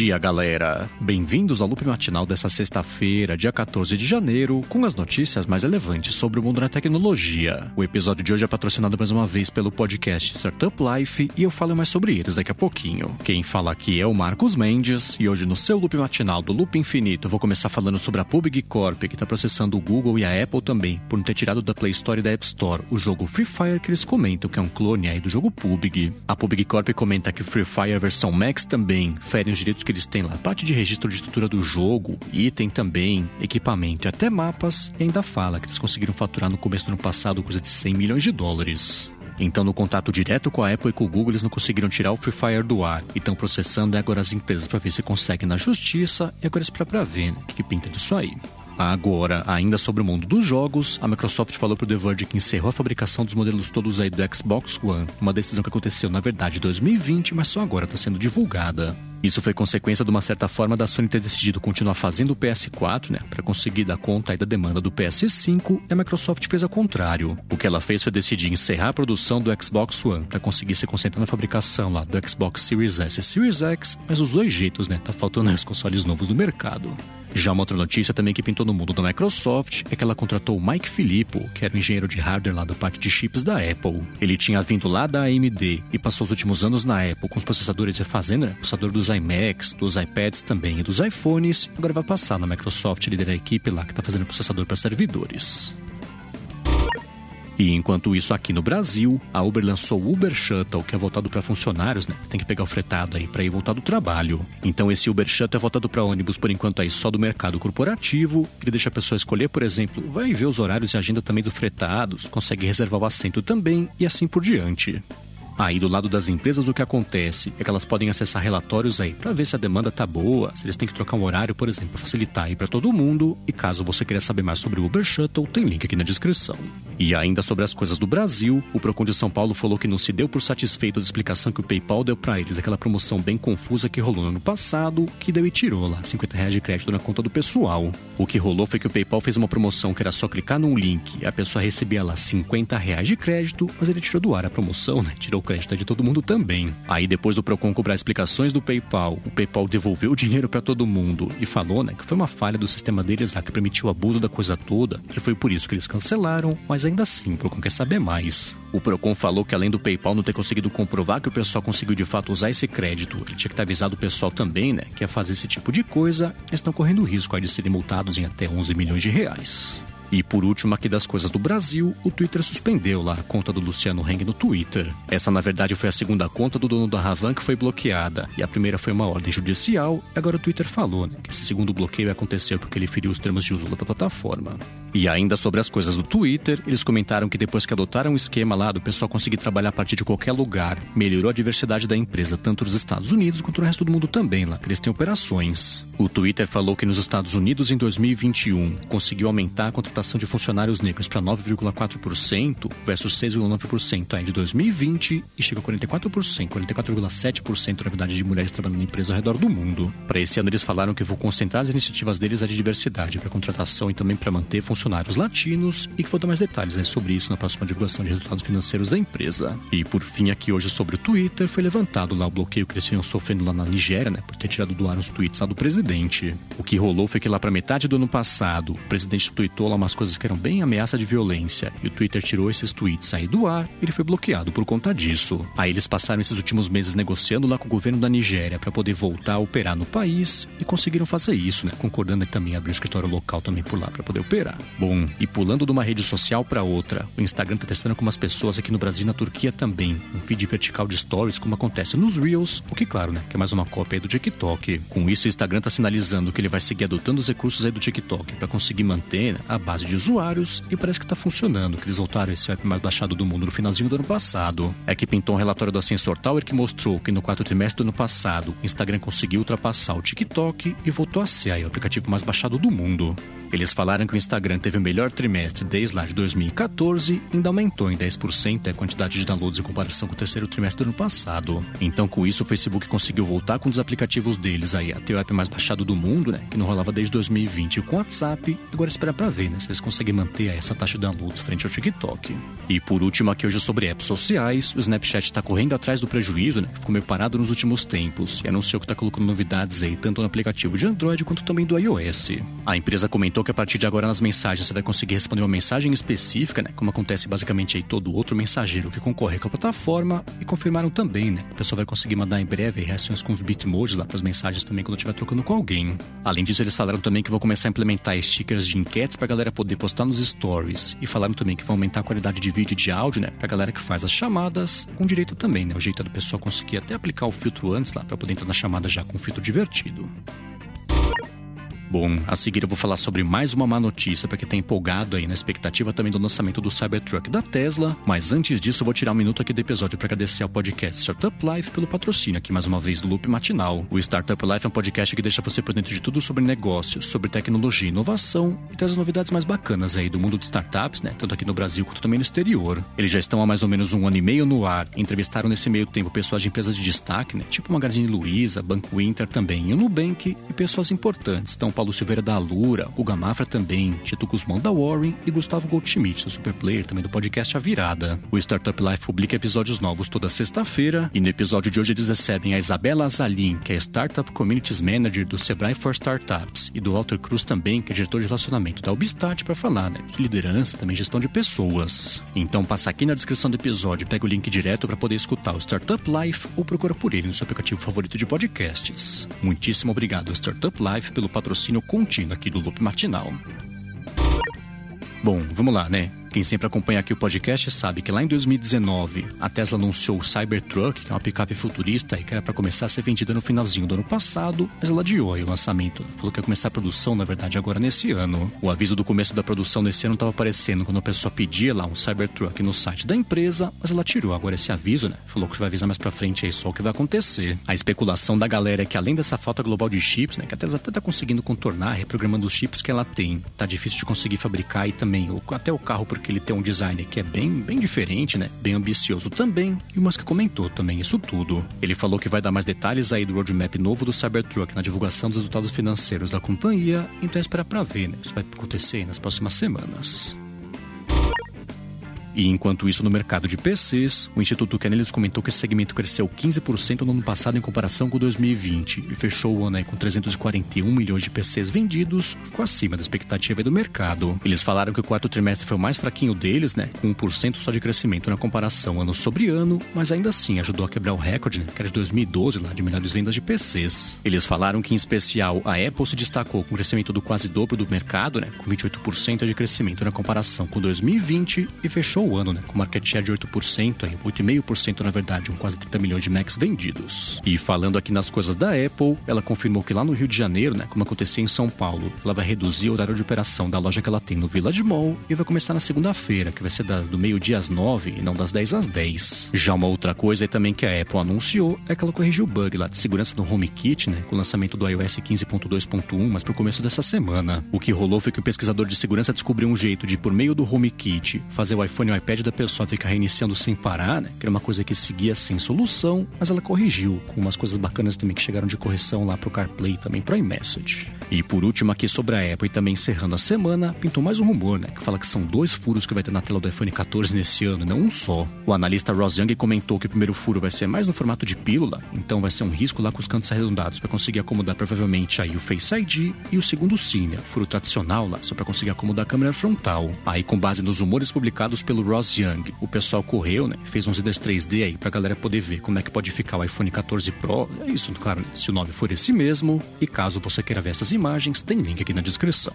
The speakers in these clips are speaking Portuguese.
dia, galera! Bem-vindos ao loop matinal dessa sexta-feira, dia 14 de janeiro, com as notícias mais relevantes sobre o mundo da tecnologia. O episódio de hoje é patrocinado mais uma vez pelo podcast Startup Life e eu falo mais sobre eles daqui a pouquinho. Quem fala aqui é o Marcos Mendes e hoje no seu loop matinal do Loop Infinito eu vou começar falando sobre a PUBG Corp, que está processando o Google e a Apple também por não ter tirado da Play Store e da App Store o jogo Free Fire que eles comentam que é um clone aí do jogo PUBG. A PUBG Corp comenta que Free Fire versão Max também fere os direitos que eles têm lá, parte de registro de estrutura do jogo, item também, equipamento até mapas, e ainda fala que eles conseguiram faturar no começo do ano passado coisa de 100 milhões de dólares. Então, no contato direto com a Apple e com o Google, eles não conseguiram tirar o Free Fire do ar e estão processando agora as empresas para ver se conseguem na justiça e agora esperar para ver né, o que, que pinta disso aí. Agora, ainda sobre o mundo dos jogos, a Microsoft falou pro The Verge que encerrou a fabricação dos modelos todos aí do Xbox One, uma decisão que aconteceu na verdade em 2020, mas só agora está sendo divulgada. Isso foi consequência de uma certa forma da Sony ter decidido continuar fazendo o PS4, né, para conseguir dar conta da demanda do PS5, e a Microsoft fez ao contrário. O que ela fez foi decidir encerrar a produção do Xbox One para conseguir se concentrar na fabricação lá do Xbox Series S e Series X, mas os dois jeitos, né, tá faltando os consoles novos no mercado. Já uma outra notícia também que pintou no mundo da Microsoft é que ela contratou o Mike Filippo, que era um engenheiro de hardware lá da parte de chips da Apple. Ele tinha vindo lá da AMD e passou os últimos anos na Apple com os processadores refazendo, né? Processador dos iMacs, dos iPads também e dos iPhones. Agora vai passar na Microsoft, liderar a equipe lá que está fazendo processador para servidores. E enquanto isso, aqui no Brasil, a Uber lançou o Uber Shuttle, que é voltado para funcionários, né? Tem que pegar o fretado aí para ir voltar do trabalho. Então esse Uber Shuttle é voltado para ônibus por enquanto aí só do mercado corporativo. Ele deixa a pessoa escolher, por exemplo, vai ver os horários e agenda também dos fretados, consegue reservar o assento também e assim por diante. Aí do lado das empresas o que acontece é que elas podem acessar relatórios aí para ver se a demanda tá boa, se eles têm que trocar um horário, por exemplo, para facilitar aí para todo mundo. E caso você queira saber mais sobre o Uber Shuttle, tem link aqui na descrição. E ainda sobre as coisas do Brasil, o Procon de São Paulo falou que não se deu por satisfeito da explicação que o PayPal deu para eles, aquela promoção bem confusa que rolou no ano passado, que deu e tirou lá 50 reais de crédito na conta do pessoal. O que rolou foi que o PayPal fez uma promoção que era só clicar num link a pessoa recebia lá 50 reais de crédito, mas ele tirou do ar a promoção, né? Tirou o crédito de todo mundo também. Aí depois do Procon cobrar explicações do PayPal, o PayPal devolveu o dinheiro para todo mundo e falou, né, que foi uma falha do sistema deles lá que permitiu o abuso da coisa toda, e foi por isso que eles cancelaram, mas ainda assim o Procon quer saber mais. O Procon falou que além do PayPal não ter conseguido comprovar que o pessoal conseguiu de fato usar esse crédito, ele tinha que ter avisado o pessoal também, né, que ia fazer esse tipo de coisa, eles estão correndo risco aí de serem multados em até 11 milhões de reais. E por último, aqui das coisas do Brasil, o Twitter suspendeu lá a conta do Luciano Heng no Twitter. Essa, na verdade, foi a segunda conta do dono da Ravan que foi bloqueada. E a primeira foi uma ordem judicial. Agora o Twitter falou né, que esse segundo bloqueio aconteceu porque ele feriu os termos de uso da plataforma. E ainda sobre as coisas do Twitter, eles comentaram que depois que adotaram o esquema lá do pessoal conseguir trabalhar a partir de qualquer lugar, melhorou a diversidade da empresa, tanto nos Estados Unidos quanto no resto do mundo também, lá que eles têm operações. O Twitter falou que nos Estados Unidos, em 2021, conseguiu aumentar a contratação de funcionários negros para 9,4% versus 6,9% aí de 2020 e chega a 44%, 44,7% na verdade de mulheres trabalhando na empresa ao redor do mundo. Para esse ano eles falaram que vão concentrar as iniciativas deles a de diversidade para contratação e também para manter funcionários latinos e que vou dar mais detalhes né, sobre isso na próxima divulgação de resultados financeiros da empresa. E por fim aqui hoje sobre o Twitter foi levantado lá o bloqueio que eles vinham sofrendo lá na Nigéria, né, por ter tirado do ar os tweets lá do presidente. O que rolou foi que lá para metade do ano passado, o presidente tweetou lá umas coisas que eram bem ameaça de violência e o Twitter tirou esses tweets aí do ar e ele foi bloqueado por conta disso. Aí eles passaram esses últimos meses negociando lá com o governo da Nigéria para poder voltar a operar no país e conseguiram fazer isso, né? Concordando também abrir um escritório local também por lá para poder operar. Bom, e pulando de uma rede social para outra, o Instagram tá testando com umas pessoas aqui no Brasil e na Turquia também, um feed vertical de stories como acontece nos Reels, o que claro, né, que é mais uma cópia aí do TikTok. Com isso o Instagram tá sinalizando que ele vai seguir adotando os recursos aí do TikTok para conseguir manter né, a base de usuários e parece que está funcionando, que eles voltaram esse app mais baixado do mundo no finalzinho do ano passado. É que pintou um relatório do Ascensor Tower que mostrou que no quarto trimestre do ano passado, o Instagram conseguiu ultrapassar o TikTok e voltou a ser aí, o aplicativo mais baixado do mundo. Eles falaram que o Instagram teve o melhor trimestre desde lá de 2014 e ainda aumentou em 10% a quantidade de downloads em comparação com o terceiro trimestre do ano passado. Então, com isso, o Facebook conseguiu voltar com um dos aplicativos deles aí a ter o app mais baixado do mundo, né? Que não rolava desde 2020 com o WhatsApp. Agora esperar para ver, né? Se eles conseguem manter essa taxa de downloads frente ao TikTok. E por último, aqui hoje sobre apps sociais, o Snapchat está correndo atrás do prejuízo, né? Ficou meio parado nos últimos tempos e anunciou que está colocando novidades aí, tanto no aplicativo de Android quanto também do iOS. A empresa comentou que a partir de agora nas mensagens você vai conseguir responder uma mensagem específica, né? Como acontece basicamente aí todo outro mensageiro que concorre com a plataforma. E confirmaram também, né? A pessoa vai conseguir mandar em breve reações com os bitmojis lá para as mensagens também quando estiver trocando com alguém. Além disso, eles falaram também que vão começar a implementar stickers de enquetes para a galera poder postar nos stories. E falaram também que vão aumentar a qualidade de vídeo e de áudio, né? Pra galera que faz as chamadas, com direito também, né? O jeito da pessoa conseguir até aplicar o filtro antes lá para poder entrar na chamada já com um filtro divertido. Bom, a seguir eu vou falar sobre mais uma má notícia para quem tá empolgado aí na expectativa também do lançamento do Cybertruck da Tesla. Mas antes disso, eu vou tirar um minuto aqui do episódio para agradecer ao podcast Startup Life pelo patrocínio aqui mais uma vez do Loop Matinal. O Startup Life é um podcast que deixa você por dentro de tudo sobre negócios, sobre tecnologia e inovação e traz novidades mais bacanas aí do mundo de startups, né? Tanto aqui no Brasil quanto também no exterior. Eles já estão há mais ou menos um ano e meio no ar. Entrevistaram nesse meio tempo pessoas de empresas de destaque, né? Tipo Magazine Luiza, Banco Inter também, e o Nubank e pessoas importantes. Então, Paulo Silveira da Alura, o Gamafra também, Tito Guzmão da Warren e Gustavo Goldschmidt, da Superplayer, também do podcast A Virada. O Startup Life publica episódios novos toda sexta-feira e no episódio de hoje eles recebem a Isabela Azalin, que é Startup Communities Manager do Sebrae for Startups, e do Walter Cruz também, que é diretor de relacionamento da Ubistat, para falar né, de liderança, também gestão de pessoas. Então passa aqui na descrição do episódio, pega o link direto para poder escutar o Startup Life ou procura por ele no seu aplicativo favorito de podcasts. Muitíssimo obrigado, Startup Life, pelo patrocínio contínuo aqui do Loop Matinal. Bom, vamos lá, né? Quem sempre acompanha aqui o podcast sabe que lá em 2019 a Tesla anunciou o Cybertruck, que é uma picape futurista e que era para começar a ser vendida no finalzinho do ano passado, mas ela adiou aí o lançamento. Falou que ia começar a produção, na verdade, agora nesse ano. O aviso do começo da produção nesse ano estava aparecendo quando a pessoa pedia lá um Cybertruck no site da empresa, mas ela tirou agora esse aviso, né? Falou que vai avisar mais pra frente aí só o que vai acontecer. A especulação da galera é que além dessa falta global de chips, né, que a Tesla até tá conseguindo contornar, reprogramando os chips que ela tem, tá difícil de conseguir fabricar e também, até o carro por porque ele tem um design que é bem, bem diferente, né? Bem ambicioso também. E o Musk comentou também isso tudo. Ele falou que vai dar mais detalhes aí do roadmap novo do Cybertruck na divulgação dos resultados financeiros da companhia. Então espera para ver, né? Isso vai acontecer nas próximas semanas. E enquanto isso, no mercado de PCs, o Instituto Canellis comentou que esse segmento cresceu 15% no ano passado em comparação com 2020 e fechou o ano aí com 341 milhões de PCs vendidos, ficou acima da expectativa do mercado. Eles falaram que o quarto trimestre foi o mais fraquinho deles, né, com 1% só de crescimento na comparação ano sobre ano, mas ainda assim ajudou a quebrar o recorde, né, que era de 2012 lá de melhores vendas de PCs. Eles falaram que em especial a Apple se destacou com um crescimento do quase dobro do mercado, né, com 28% de crescimento na comparação com 2020 e fechou fechou o ano, né, com market share de 8%, aí, 8,5% na verdade, com quase 30 milhões de Macs vendidos. E falando aqui nas coisas da Apple, ela confirmou que lá no Rio de Janeiro, né, como acontecia em São Paulo, ela vai reduzir o horário de operação da loja que ela tem no Village Mall e vai começar na segunda-feira, que vai ser das, do meio-dia às 9 e não das 10 às 10. Já uma outra coisa aí também que a Apple anunciou é que ela corrigiu o bug lá de segurança no HomeKit, né, com o lançamento do iOS 15.2.1, mas pro começo dessa semana. O que rolou foi que o pesquisador de segurança descobriu um jeito de, por meio do HomeKit, fazer o iPhone o iPad da pessoa ficar reiniciando sem parar, né? Que era uma coisa que seguia sem solução, mas ela corrigiu com umas coisas bacanas também que chegaram de correção lá pro CarPlay também pro iMessage. E por último aqui sobre a Apple e também encerrando a semana, pintou mais um rumor, né? Que fala que são dois furos que vai ter na tela do iPhone 14 nesse ano, não um só. O analista Ross Young comentou que o primeiro furo vai ser mais no formato de pílula, então vai ser um risco lá com os cantos arredondados para conseguir acomodar provavelmente aí o Face ID e o segundo né? Furo tradicional lá, só para conseguir acomodar a câmera frontal. Aí com base nos rumores publicados pelo Ross Young. O pessoal correu, né? Fez uns ideias 3D aí pra galera poder ver como é que pode ficar o iPhone 14 Pro. É isso, claro, né? se o nome for esse mesmo. E caso você queira ver essas imagens, tem link aqui na descrição.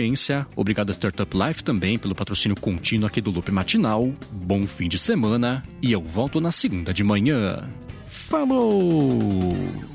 audiência, obrigado a Startup Life também pelo patrocínio contínuo aqui do Loop Matinal. Bom fim de semana e eu volto na segunda de manhã. Falou!